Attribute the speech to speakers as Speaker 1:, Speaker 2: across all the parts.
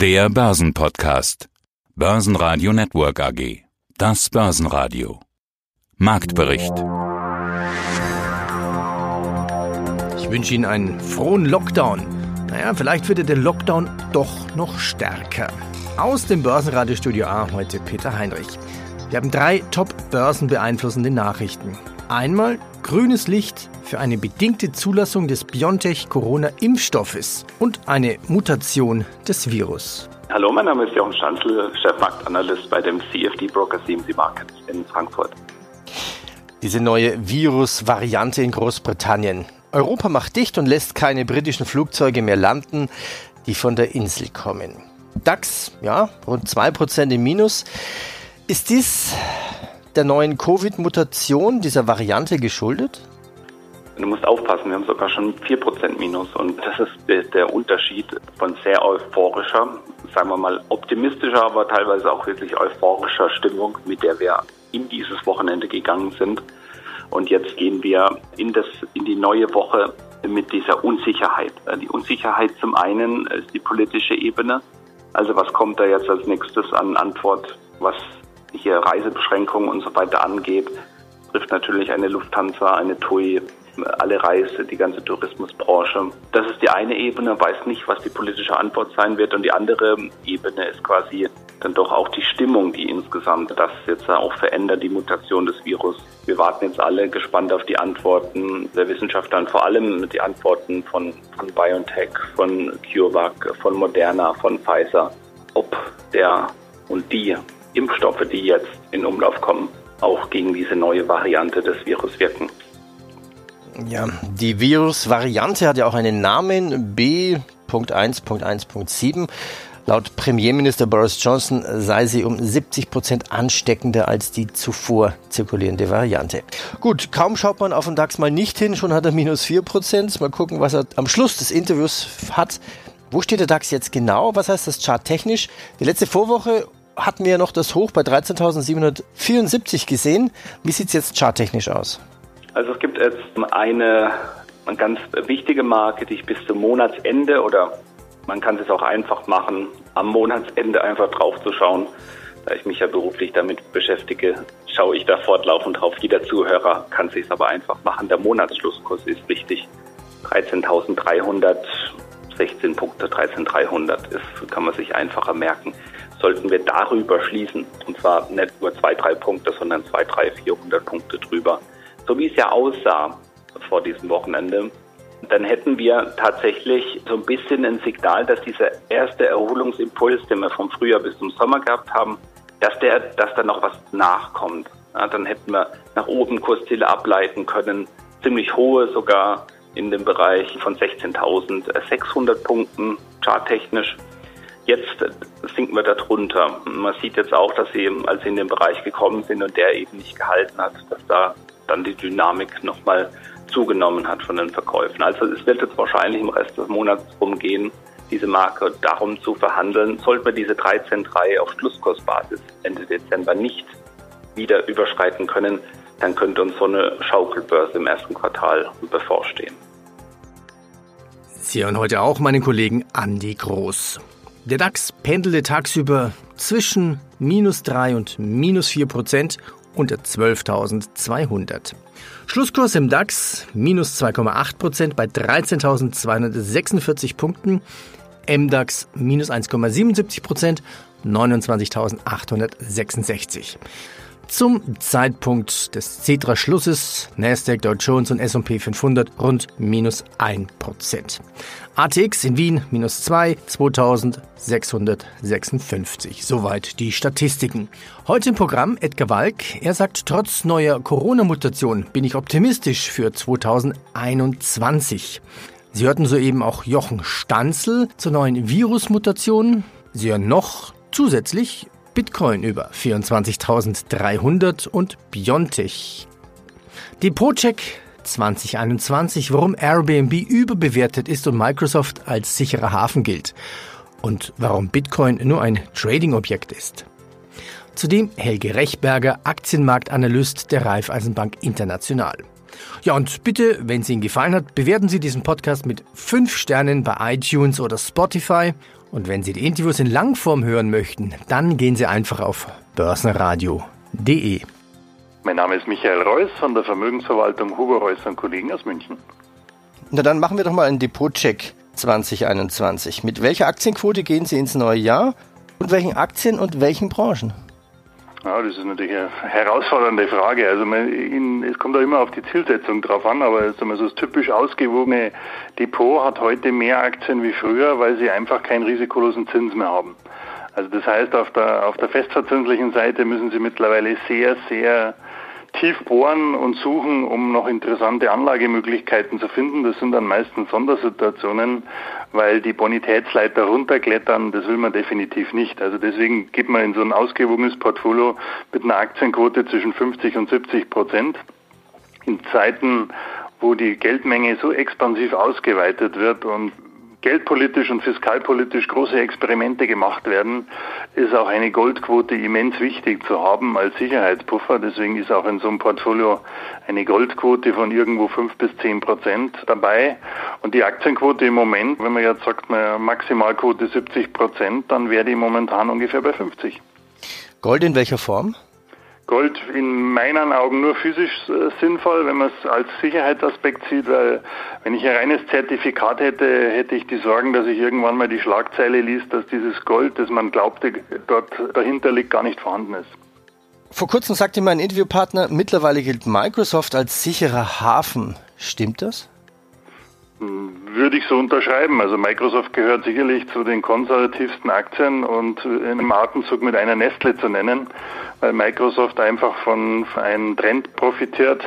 Speaker 1: Der Börsenpodcast. Börsenradio Network AG. Das Börsenradio. Marktbericht.
Speaker 2: Ich wünsche Ihnen einen frohen Lockdown. Naja, vielleicht wird der Lockdown doch noch stärker. Aus dem Börsenradiostudio A heute Peter Heinrich. Wir haben drei top börsenbeeinflussende Nachrichten. Einmal grünes Licht für eine bedingte Zulassung des BioNTech-Corona-Impfstoffes und eine Mutation des Virus.
Speaker 3: Hallo, mein Name ist Jochen Schanzel, Chefmarktanalyst bei dem CFD Broker CMC Markets in Frankfurt.
Speaker 2: Diese neue Virus-Variante in Großbritannien. Europa macht dicht und lässt keine britischen Flugzeuge mehr landen, die von der Insel kommen. DAX, ja, rund 2% im Minus. Ist dies der neuen Covid-Mutation dieser Variante geschuldet?
Speaker 3: Du musst aufpassen, wir haben sogar schon 4% Minus und das ist der Unterschied von sehr euphorischer, sagen wir mal optimistischer, aber teilweise auch wirklich euphorischer Stimmung, mit der wir in dieses Wochenende gegangen sind. Und jetzt gehen wir in, das, in die neue Woche mit dieser Unsicherheit. Die Unsicherheit zum einen ist die politische Ebene. Also was kommt da jetzt als nächstes an Antwort, was hier Reisebeschränkungen und so weiter angeht, trifft natürlich eine Lufthansa, eine TUI, alle Reise, die ganze Tourismusbranche. Das ist die eine Ebene, weiß nicht, was die politische Antwort sein wird. Und die andere Ebene ist quasi dann doch auch die Stimmung, die insgesamt das jetzt auch verändert, die Mutation des Virus. Wir warten jetzt alle gespannt auf die Antworten der Wissenschaftler und vor allem die Antworten von, von BioNTech, von CureVac, von Moderna, von Pfizer, ob der und die Impfstoffe, die jetzt in Umlauf kommen, auch gegen diese neue Variante des Virus wirken.
Speaker 2: Ja, die Virusvariante hat ja auch einen Namen B.1.1.7. Laut Premierminister Boris Johnson sei sie um 70 Prozent ansteckender als die zuvor zirkulierende Variante. Gut, kaum schaut man auf den DAX mal nicht hin, schon hat er minus 4 Prozent. Mal gucken, was er am Schluss des Interviews hat. Wo steht der DAX jetzt genau? Was heißt das charttechnisch? Die letzte Vorwoche hatten wir noch das Hoch bei 13.774 gesehen. Wie sieht es jetzt charttechnisch aus?
Speaker 3: Also es gibt jetzt eine, ganz wichtige Marke, die ich bis zum Monatsende oder man kann es auch einfach machen, am Monatsende einfach drauf zu schauen. Da ich mich ja beruflich damit beschäftige, schaue ich da fortlaufend drauf. Jeder Zuhörer kann es sich aber einfach machen. Der Monatsschlusskurs ist wichtig. 13.316 Punkte, 13.300 ist, kann man sich einfacher merken. Sollten wir darüber schließen, und zwar nicht nur zwei, drei Punkte, sondern zwei, drei, 400 Punkte drüber, so wie es ja aussah vor diesem Wochenende, dann hätten wir tatsächlich so ein bisschen ein Signal, dass dieser erste Erholungsimpuls, den wir vom Frühjahr bis zum Sommer gehabt haben, dass der, dass da noch was nachkommt. Ja, dann hätten wir nach oben Kursziele ableiten können, ziemlich hohe sogar in dem Bereich von 16.600 Punkten charttechnisch. Jetzt sinken wir darunter. Man sieht jetzt auch, dass sie, als sie in den Bereich gekommen sind und der eben nicht gehalten hat, dass da dann die Dynamik nochmal zugenommen hat von den Verkäufen. Also es wird jetzt wahrscheinlich im Rest des Monats umgehen, diese Marke darum zu verhandeln. Sollten wir diese 13,3 auf Schlusskursbasis Ende Dezember nicht wieder überschreiten können, dann könnte uns so eine Schaukelbörse im ersten Quartal bevorstehen.
Speaker 2: Sie hören heute auch meinen Kollegen Andy Groß. Der DAX pendelte tagsüber zwischen minus 3 und minus 4 Prozent unter 12.200. Schlusskurs im DAX minus 2,8 Prozent bei 13.246 Punkten. MDAX minus 1,77 Prozent 29.866. Zum Zeitpunkt des Cetra-Schlusses Nasdaq, Dow Jones und S&P 500 rund minus 1%. ATX in Wien minus 2, 2656. Soweit die Statistiken. Heute im Programm Edgar Walk. Er sagt, trotz neuer Corona-Mutation bin ich optimistisch für 2021. Sie hörten soeben auch Jochen Stanzel zur neuen Virusmutation. Sie hören noch zusätzlich Bitcoin über 24.300 und Biontech. Depotcheck 2021, warum Airbnb überbewertet ist und Microsoft als sicherer Hafen gilt. Und warum Bitcoin nur ein Trading-Objekt ist. Zudem Helge Rechberger, Aktienmarktanalyst der Raiffeisenbank International. Ja, und bitte, wenn es Ihnen gefallen hat, bewerten Sie diesen Podcast mit 5 Sternen bei iTunes oder Spotify Und wenn Sie die Interviews in Langform hören möchten, dann gehen Sie einfach auf börsenradio.de.
Speaker 4: Mein Name ist Michael Reuss von der Vermögensverwaltung Huber Reuss und Kollegen aus München.
Speaker 2: Na dann machen wir doch mal einen Depotcheck 2021. Mit welcher Aktienquote gehen Sie ins neue Jahr und welchen Aktien und welchen Branchen?
Speaker 4: Ja, das ist natürlich eine herausfordernde Frage. Also man, es kommt auch immer auf die Zielsetzung drauf an, aber so das typisch ausgewogene Depot hat heute mehr Aktien wie früher, weil sie einfach keinen risikolosen Zins mehr haben. Also das heißt, auf der, auf der festverzinslichen Seite müssen Sie mittlerweile sehr, sehr tief bohren und suchen, um noch interessante Anlagemöglichkeiten zu finden. Das sind dann meistens Sondersituationen, weil die Bonitätsleiter runterklettern, das will man definitiv nicht. Also deswegen geht man in so ein ausgewogenes Portfolio mit einer Aktienquote zwischen 50 und 70 Prozent. In Zeiten, wo die Geldmenge so expansiv ausgeweitet wird und geldpolitisch und fiskalpolitisch große Experimente gemacht werden, ist auch eine Goldquote immens wichtig zu haben als Sicherheitspuffer. Deswegen ist auch in so einem Portfolio eine Goldquote von irgendwo fünf bis zehn Prozent dabei. Und die Aktienquote im Moment, wenn man jetzt sagt, Maximalquote 70 Prozent, dann wäre die momentan ungefähr bei 50.
Speaker 2: Gold in welcher Form?
Speaker 4: Gold in meinen Augen nur physisch äh, sinnvoll, wenn man es als Sicherheitsaspekt sieht, weil wenn ich ein reines Zertifikat hätte, hätte ich die Sorgen, dass ich irgendwann mal die Schlagzeile liest, dass dieses Gold, das man glaubte, dort dahinter liegt, gar nicht vorhanden ist.
Speaker 2: Vor kurzem sagte mein Interviewpartner, mittlerweile gilt Microsoft als sicherer Hafen. Stimmt das?
Speaker 4: Würde ich so unterschreiben. Also Microsoft gehört sicherlich zu den konservativsten Aktien und einem Atemzug mit einer Nestle zu nennen, weil Microsoft einfach von einem Trend profitiert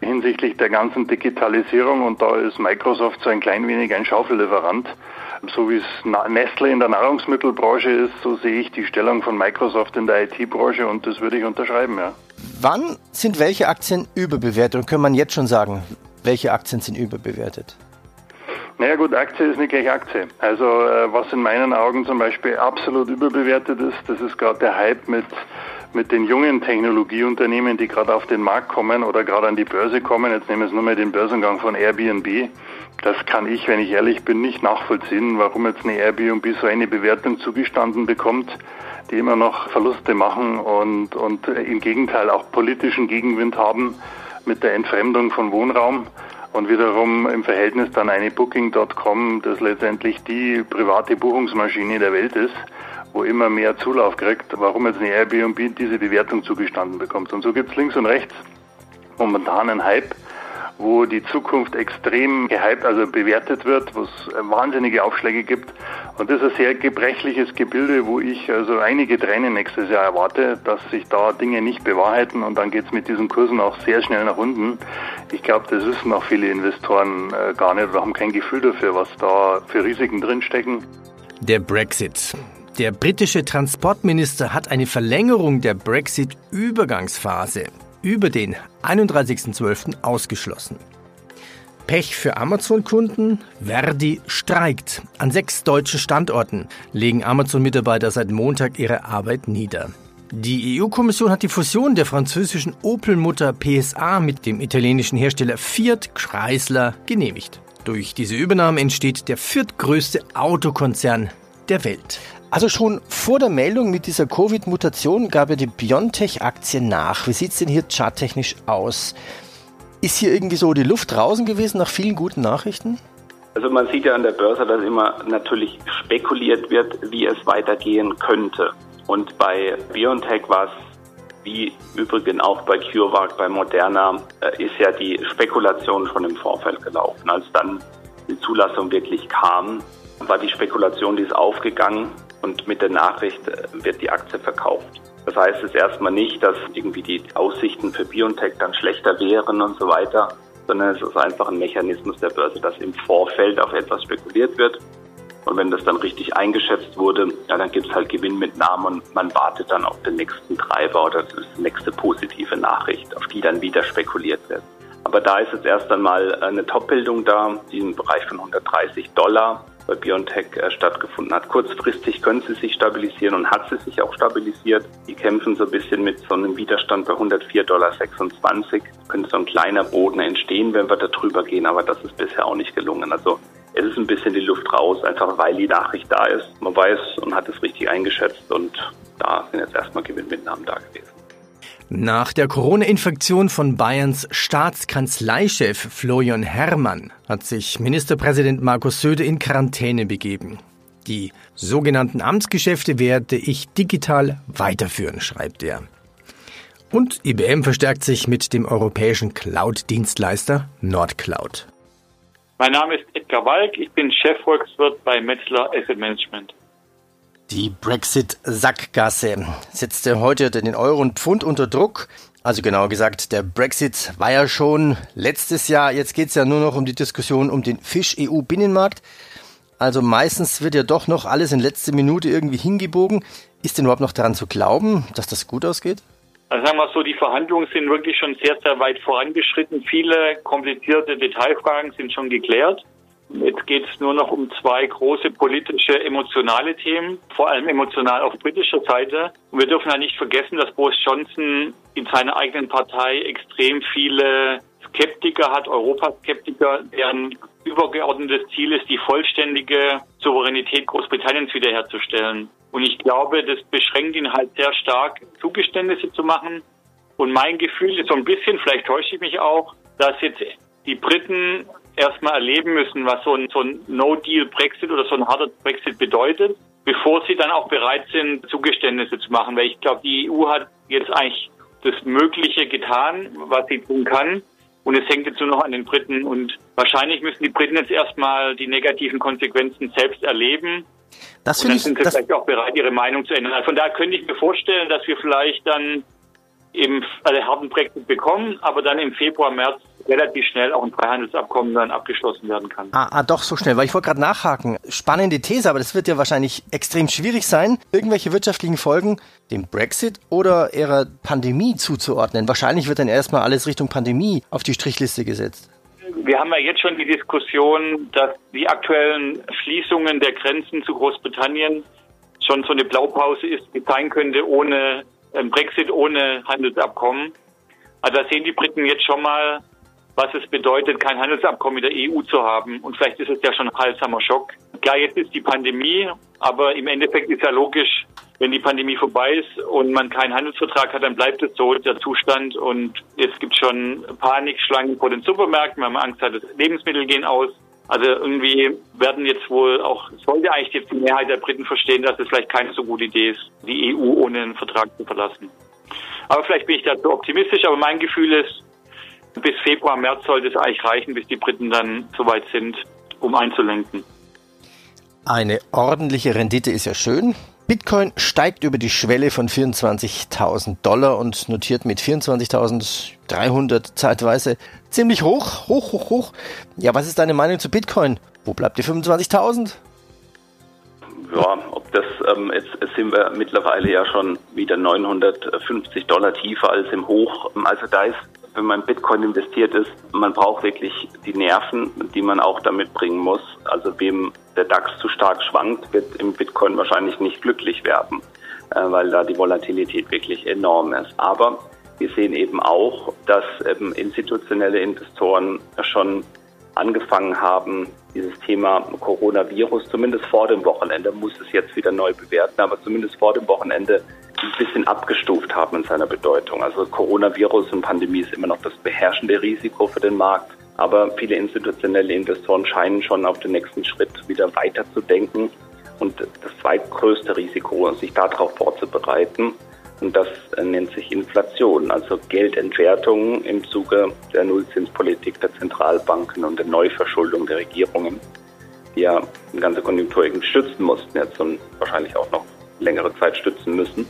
Speaker 4: hinsichtlich der ganzen Digitalisierung und da ist Microsoft so ein klein wenig ein Schaufellieferant. So wie es Nestle in der Nahrungsmittelbranche ist, so sehe ich die Stellung von Microsoft in der IT-Branche und das würde ich unterschreiben, ja.
Speaker 2: Wann sind welche Aktien überbewertet und kann man jetzt schon sagen, welche Aktien sind überbewertet?
Speaker 4: Naja gut, Aktie ist nicht gleich Aktie. Also äh, was in meinen Augen zum Beispiel absolut überbewertet ist, das ist gerade der Hype mit mit den jungen Technologieunternehmen, die gerade auf den Markt kommen oder gerade an die Börse kommen. Jetzt nehmen wir es nur mal den Börsengang von Airbnb. Das kann ich, wenn ich ehrlich bin, nicht nachvollziehen, warum jetzt eine Airbnb so eine Bewertung zugestanden bekommt, die immer noch Verluste machen und, und im Gegenteil auch politischen Gegenwind haben mit der Entfremdung von Wohnraum und wiederum im Verhältnis dann eine Booking.com, das letztendlich die private Buchungsmaschine der Welt ist, wo immer mehr Zulauf kriegt, warum jetzt eine Airbnb diese Bewertung zugestanden bekommt. Und so gibt's links und rechts momentan einen Hype wo die Zukunft extrem gehypt, also bewertet wird, wo es wahnsinnige Aufschläge gibt. Und das ist ein sehr gebrechliches Gebilde, wo ich also einige Tränen nächstes Jahr erwarte, dass sich da Dinge nicht bewahrheiten und dann geht es mit diesen Kursen auch sehr schnell nach unten. Ich glaube, das wissen auch viele Investoren äh, gar nicht oder haben kein Gefühl dafür, was da für Risiken drinstecken.
Speaker 2: Der Brexit. Der britische Transportminister hat eine Verlängerung der Brexit-Übergangsphase über den 31.12. ausgeschlossen. Pech für Amazon-Kunden. Verdi streikt. An sechs deutschen Standorten legen Amazon-Mitarbeiter seit Montag ihre Arbeit nieder. Die EU-Kommission hat die Fusion der französischen Opel-Mutter PSA mit dem italienischen Hersteller Fiat Chrysler genehmigt. Durch diese Übernahme entsteht der viertgrößte Autokonzern der Welt. Also schon vor der Meldung mit dieser Covid-Mutation gab ja die Biontech-Aktie nach. Wie sieht es denn hier charttechnisch aus? Ist hier irgendwie so die Luft draußen gewesen nach vielen guten Nachrichten?
Speaker 3: Also man sieht ja an der Börse, dass immer natürlich spekuliert wird, wie es weitergehen könnte. Und bei BioNTech war es wie übrigens auch bei CureVac, bei Moderna, äh, ist ja die Spekulation schon im Vorfeld gelaufen. Als dann die Zulassung wirklich kam, war die Spekulation, die ist aufgegangen und mit der Nachricht äh, wird die Aktie verkauft. Das heißt es erstmal nicht, dass irgendwie die Aussichten für BioNTech dann schlechter wären und so weiter, sondern es ist einfach ein Mechanismus der Börse, dass im Vorfeld auf etwas spekuliert wird. Und wenn das dann richtig eingeschätzt wurde, ja, dann gibt es halt Gewinnmitnahmen und man wartet dann auf den nächsten Treiber oder die nächste positive Nachricht, auf die dann wieder spekuliert wird. Aber da ist jetzt erst einmal eine Top-Bildung da, die im Bereich von 130 Dollar bei BioNTech äh, stattgefunden hat. Kurzfristig können sie sich stabilisieren und hat sie sich auch stabilisiert. Die kämpfen so ein bisschen mit so einem Widerstand bei 104,26 Dollar. Könnte so ein kleiner Boden entstehen, wenn wir da drüber gehen, aber das ist bisher auch nicht gelungen. Also es ist ein bisschen die Luft raus, einfach weil die Nachricht da ist. Man weiß und hat es richtig eingeschätzt und da sind jetzt erstmal Gewinnmitnahmen da gewesen.
Speaker 2: Nach der Corona-Infektion von Bayerns Staatskanzleichef Florian Herrmann hat sich Ministerpräsident Markus Söder in Quarantäne begeben. Die sogenannten Amtsgeschäfte werde ich digital weiterführen, schreibt er. Und IBM verstärkt sich mit dem europäischen Cloud-Dienstleister Nordcloud.
Speaker 5: Mein Name ist Edgar Walk, ich bin Chefvolkswirt bei Metzler Asset Management.
Speaker 2: Die Brexit-Sackgasse setzte heute den Euro und Pfund unter Druck. Also genauer gesagt, der Brexit war ja schon letztes Jahr. Jetzt geht es ja nur noch um die Diskussion um den Fisch-EU-Binnenmarkt. Also meistens wird ja doch noch alles in letzter Minute irgendwie hingebogen. Ist denn überhaupt noch daran zu glauben, dass das gut ausgeht?
Speaker 5: Also sagen wir so, die Verhandlungen sind wirklich schon sehr, sehr weit vorangeschritten. Viele komplizierte Detailfragen sind schon geklärt. Jetzt geht es nur noch um zwei große politische, emotionale Themen, vor allem emotional auf britischer Seite. Und wir dürfen ja nicht vergessen, dass Boris Johnson in seiner eigenen Partei extrem viele Skeptiker hat, Europaskeptiker, deren übergeordnetes Ziel ist, die vollständige Souveränität Großbritanniens wiederherzustellen. Und ich glaube, das beschränkt ihn halt sehr stark, Zugeständnisse zu machen. Und mein Gefühl ist so ein bisschen, vielleicht täusche ich mich auch, dass jetzt die Briten erstmal erleben müssen, was so ein, so ein No-Deal-Brexit oder so ein harter Brexit bedeutet, bevor sie dann auch bereit sind, Zugeständnisse zu machen. Weil ich glaube, die EU hat jetzt eigentlich das Mögliche getan, was sie tun kann. Und es hängt jetzt nur noch an den Briten. Und wahrscheinlich müssen die Briten jetzt erstmal die negativen Konsequenzen selbst erleben. Das und dann sind sie vielleicht auch bereit, ihre Meinung zu ändern. Also von daher könnte ich mir vorstellen, dass wir vielleicht dann eben einen harten Brexit bekommen, aber dann im Februar, März relativ schnell auch ein Freihandelsabkommen dann abgeschlossen werden kann.
Speaker 2: Ah, ah doch, so schnell, weil ich wollte gerade nachhaken. Spannende These, aber das wird ja wahrscheinlich extrem schwierig sein, irgendwelche wirtschaftlichen Folgen dem Brexit oder ihrer Pandemie zuzuordnen. Wahrscheinlich wird dann erstmal alles Richtung Pandemie auf die Strichliste gesetzt.
Speaker 5: Wir haben ja jetzt schon die Diskussion, dass die aktuellen Schließungen der Grenzen zu Großbritannien schon so eine Blaupause ist, die sein könnte ohne Brexit ohne Handelsabkommen. Also da sehen die Briten jetzt schon mal, was es bedeutet, kein Handelsabkommen mit der EU zu haben. Und vielleicht ist es ja schon ein heilsamer Schock. Klar, jetzt ist die Pandemie, aber im Endeffekt ist ja logisch, wenn die Pandemie vorbei ist und man keinen Handelsvertrag hat, dann bleibt es so der Zustand. Und jetzt gibt es schon Panikschlangen vor den Supermärkten, weil man Angst hat, dass Lebensmittel gehen aus. Also irgendwie werden jetzt wohl auch, sollte eigentlich jetzt die Mehrheit der Briten verstehen, dass es vielleicht keine so gute Idee ist, die EU ohne einen Vertrag zu verlassen. Aber vielleicht bin ich da zu optimistisch, aber mein Gefühl ist, bis Februar, März sollte es eigentlich reichen, bis die Briten dann soweit sind, um einzulenken.
Speaker 2: Eine ordentliche Rendite ist ja schön. Bitcoin steigt über die Schwelle von 24.000 Dollar und notiert mit 24.300 zeitweise ziemlich hoch, hoch, hoch, hoch. Ja, was ist deine Meinung zu Bitcoin? Wo bleibt die 25.000?
Speaker 3: Ja, ob das, ähm, jetzt, jetzt sind wir mittlerweile ja schon wieder 950 Dollar tiefer als im Hoch. Also da ist wenn man in Bitcoin investiert ist, man braucht wirklich die Nerven, die man auch damit bringen muss. Also wem der DAX zu stark schwankt, wird im Bitcoin wahrscheinlich nicht glücklich werden, äh, weil da die Volatilität wirklich enorm ist. Aber wir sehen eben auch, dass eben institutionelle Investoren schon angefangen haben, dieses Thema Coronavirus, zumindest vor dem Wochenende, muss es jetzt wieder neu bewerten, aber zumindest vor dem Wochenende ein bisschen abgestuft haben in seiner Bedeutung. Also Coronavirus und Pandemie ist immer noch das beherrschende Risiko für den Markt. Aber viele institutionelle Investoren scheinen schon auf den nächsten Schritt wieder weiter zu denken und das zweitgrößte Risiko, sich darauf vorzubereiten. Und das nennt sich Inflation, also Geldentwertung im Zuge der Nullzinspolitik der Zentralbanken und der Neuverschuldung der Regierungen, die ja die ganze Konjunktur irgendwie stützen mussten jetzt und wahrscheinlich auch noch längere Zeit stützen müssen.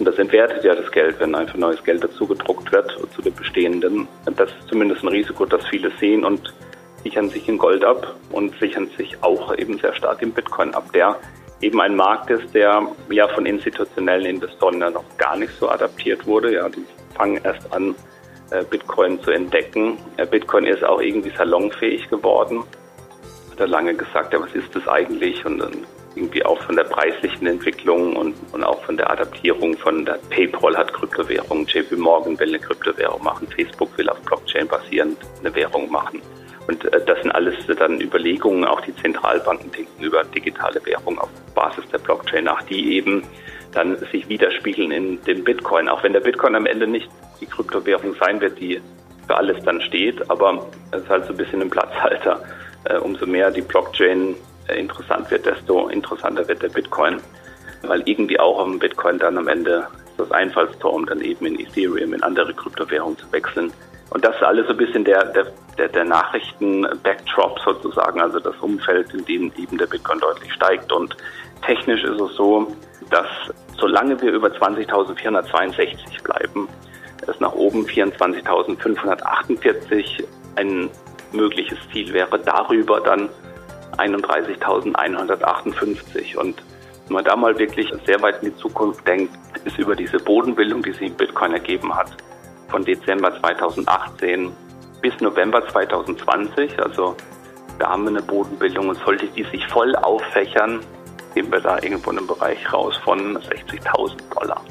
Speaker 3: Und das entwertet ja das Geld, wenn einfach neues Geld dazu gedruckt wird zu den bestehenden. Das ist zumindest ein Risiko, das viele sehen und sichern sich in Gold ab und sichern sich auch eben sehr stark im Bitcoin ab, der eben ein Markt ist, der ja von institutionellen Investoren ja noch gar nicht so adaptiert wurde. Ja, die fangen erst an, äh, Bitcoin zu entdecken. Äh, Bitcoin ist auch irgendwie salonfähig geworden. Hat er lange gesagt, ja, was ist das eigentlich? Und dann irgendwie auch von der preislichen Entwicklung und, und auch von der Adaptierung von der PayPal hat Kryptowährungen, JP Morgan will eine Kryptowährung machen, Facebook will auf Blockchain basierend eine Währung machen.
Speaker 6: Und äh, das sind alles dann Überlegungen, auch die Zentralbanken denken über digitale Währung auf Basis der Blockchain nach, die eben dann sich widerspiegeln in dem Bitcoin. Auch wenn der Bitcoin am Ende nicht die Kryptowährung sein wird, die für alles dann steht, aber es ist halt so ein bisschen ein Platzhalter. Äh, umso mehr die Blockchain interessant wird, desto interessanter wird der Bitcoin, weil irgendwie auch am Bitcoin dann am Ende das Einfallstor, um dann eben in Ethereum, in andere Kryptowährungen zu wechseln. Und das ist alles so ein bisschen der, der, der, der Nachrichten-Backdrop sozusagen, also das Umfeld, in dem eben der Bitcoin deutlich steigt. Und technisch ist es so, dass solange wir über 20.462 bleiben, es nach oben 24.548 ein mögliches Ziel wäre, darüber dann 31.158. Und wenn man da mal wirklich sehr weit in die Zukunft denkt, ist über diese Bodenbildung, die sich Bitcoin ergeben hat, von Dezember 2018 bis November 2020, also da haben wir eine Bodenbildung und sollte die sich voll auffächern, gehen wir da irgendwo in einem Bereich raus von 60.000 Dollar.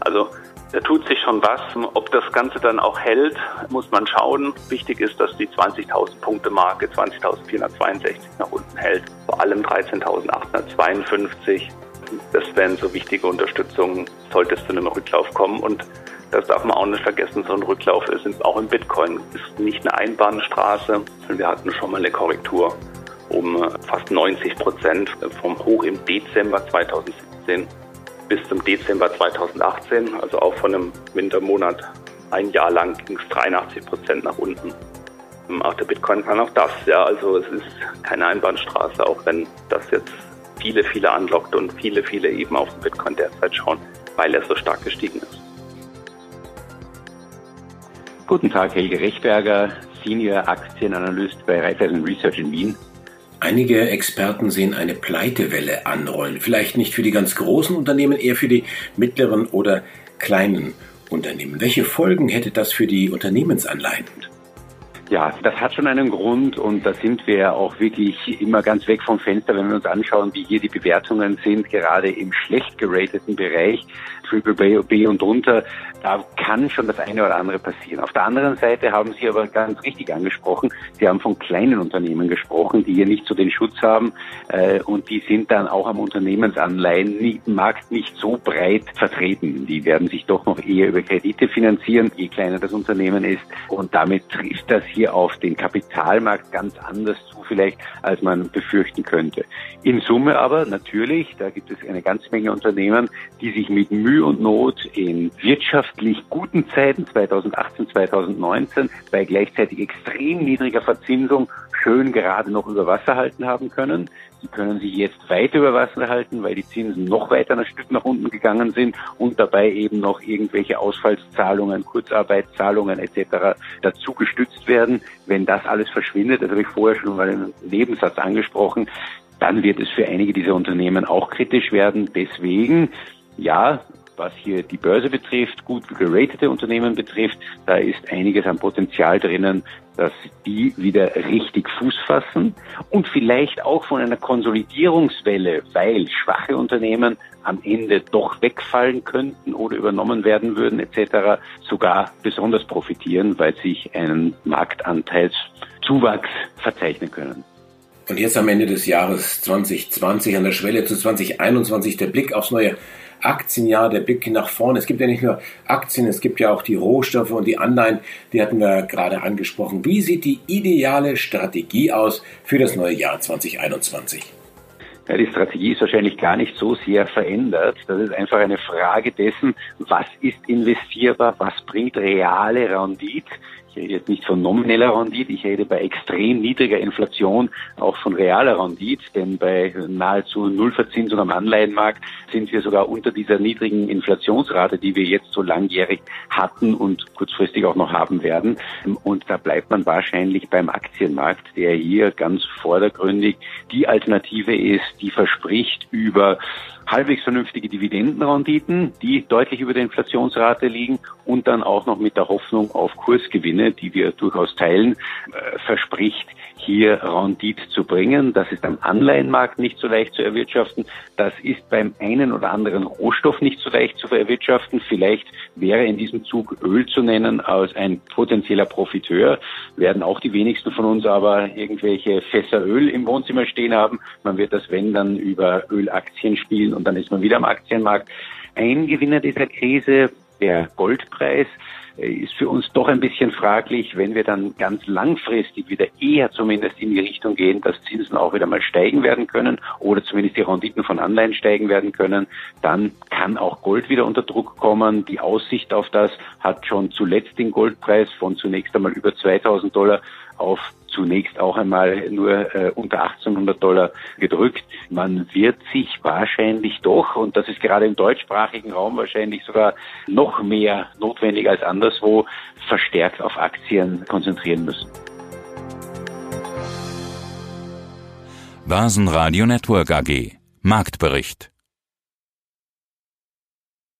Speaker 6: Also da tut sich schon was. Ob das Ganze dann auch hält, muss man schauen. Wichtig ist, dass die 20.000 Punkte Marke 20.462 nach unten hält. Vor allem 13.852. Das wären so wichtige Unterstützungen, sollte es zu einem Rücklauf kommen. Und das darf man auch nicht vergessen, so ein Rücklauf ist auch im Bitcoin. Ist nicht eine Einbahnstraße. Wir hatten schon mal eine Korrektur um fast 90 Prozent vom Hoch im Dezember 2017 bis zum Dezember 2018, also auch von einem Wintermonat ein Jahr lang ging es 83 Prozent nach unten. Auch der Bitcoin kann auch das, ja, also es ist keine Einbahnstraße, auch wenn das jetzt viele, viele anlockt und viele, viele eben auf den Bitcoin derzeit schauen, weil er so stark gestiegen ist.
Speaker 7: Guten Tag, Helge Rechberger, Senior Aktienanalyst bei Raiffeisen Research in Wien.
Speaker 8: Einige Experten sehen eine Pleitewelle anrollen. Vielleicht nicht für die ganz großen Unternehmen, eher für die mittleren oder kleinen Unternehmen. Welche Folgen hätte das für die Unternehmensanleihen?
Speaker 7: Ja, das hat schon einen Grund und da sind wir auch wirklich immer ganz weg vom Fenster, wenn wir uns anschauen, wie hier die Bewertungen sind, gerade im schlecht gerateten Bereich, Triple B, B und drunter, da kann schon das eine oder andere passieren. Auf der anderen Seite haben Sie aber ganz richtig angesprochen, Sie haben von kleinen Unternehmen gesprochen, die hier nicht so den Schutz haben äh, und die sind dann auch am Unternehmensanleihenmarkt nicht so breit vertreten. Die werden sich doch noch eher über Kredite finanzieren, je kleiner das Unternehmen ist und damit trifft das hier auf den Kapitalmarkt ganz anders zu vielleicht, als man befürchten könnte. In Summe aber natürlich, da gibt es eine ganze Menge Unternehmen, die sich mit Mühe und Not in wirtschaftlich guten Zeiten 2018, 2019 bei gleichzeitig extrem niedriger Verzinsung schön gerade noch über Wasser halten haben können. Sie können sich jetzt weiter über Wasser halten, weil die Zinsen noch weiter ein Stück nach unten gegangen sind und dabei eben noch irgendwelche Ausfallszahlungen, Kurzarbeitszahlungen etc. dazu gestützt werden. Wenn das alles verschwindet, das habe ich vorher schon mal im Nebensatz angesprochen, dann wird es für einige dieser Unternehmen auch kritisch werden. Deswegen, ja, was hier die Börse betrifft, gut geratete Unternehmen betrifft, da ist einiges an Potenzial drinnen, dass die wieder richtig Fuß fassen und vielleicht auch von einer Konsolidierungswelle, weil schwache Unternehmen am Ende doch wegfallen könnten oder übernommen werden würden etc., sogar besonders profitieren, weil sich einen Marktanteilszuwachs verzeichnen können.
Speaker 8: Und jetzt am Ende des Jahres 2020 an der Schwelle zu 2021 der Blick aufs neue Aktienjahr, der Blick nach vorne. Es gibt ja nicht nur Aktien, es gibt ja auch die Rohstoffe und die Anleihen, die hatten wir gerade angesprochen. Wie sieht die ideale Strategie aus für das neue Jahr 2021?
Speaker 7: Ja, die Strategie ist wahrscheinlich gar nicht so sehr verändert. Das ist einfach eine Frage dessen, was ist investierbar, was bringt reale Rendite rede jetzt nicht von nomineller Rendite, ich rede bei extrem niedriger Inflation auch von realer Rendite, denn bei nahezu Nullverzinsung am Anleihenmarkt sind wir sogar unter dieser niedrigen Inflationsrate, die wir jetzt so langjährig hatten und kurzfristig auch noch haben werden. Und da bleibt man wahrscheinlich beim Aktienmarkt, der hier ganz vordergründig die Alternative ist, die verspricht über halbwegs vernünftige Dividendenrenditen, die deutlich über der Inflationsrate liegen und dann auch noch mit der Hoffnung auf Kursgewinne, die wir durchaus teilen, äh, verspricht, hier Rendite zu bringen. Das ist am Anleihenmarkt nicht so leicht zu erwirtschaften. Das ist beim einen oder anderen Rohstoff nicht so leicht zu erwirtschaften. Vielleicht wäre in diesem Zug Öl zu nennen als ein potenzieller Profiteur. Werden auch die wenigsten von uns aber irgendwelche Fässer Öl im Wohnzimmer stehen haben. Man wird das, wenn, dann über Ölaktien spielen und dann ist man wieder am Aktienmarkt. Ein Gewinner dieser Krise, der Goldpreis, ist für uns doch ein bisschen fraglich, wenn wir dann ganz langfristig wieder eher zumindest in die Richtung gehen, dass Zinsen auch wieder mal steigen werden können oder zumindest die Renditen von Anleihen steigen werden können, dann kann auch Gold wieder unter Druck kommen. Die Aussicht auf das hat schon zuletzt den Goldpreis von zunächst einmal über 2000 Dollar auf zunächst auch einmal nur äh, unter 1800 Dollar gedrückt. Man wird sich wahrscheinlich doch, und das ist gerade im deutschsprachigen Raum wahrscheinlich sogar noch mehr notwendig als anderswo, verstärkt auf Aktien konzentrieren müssen.
Speaker 1: Börsenradio Network AG Marktbericht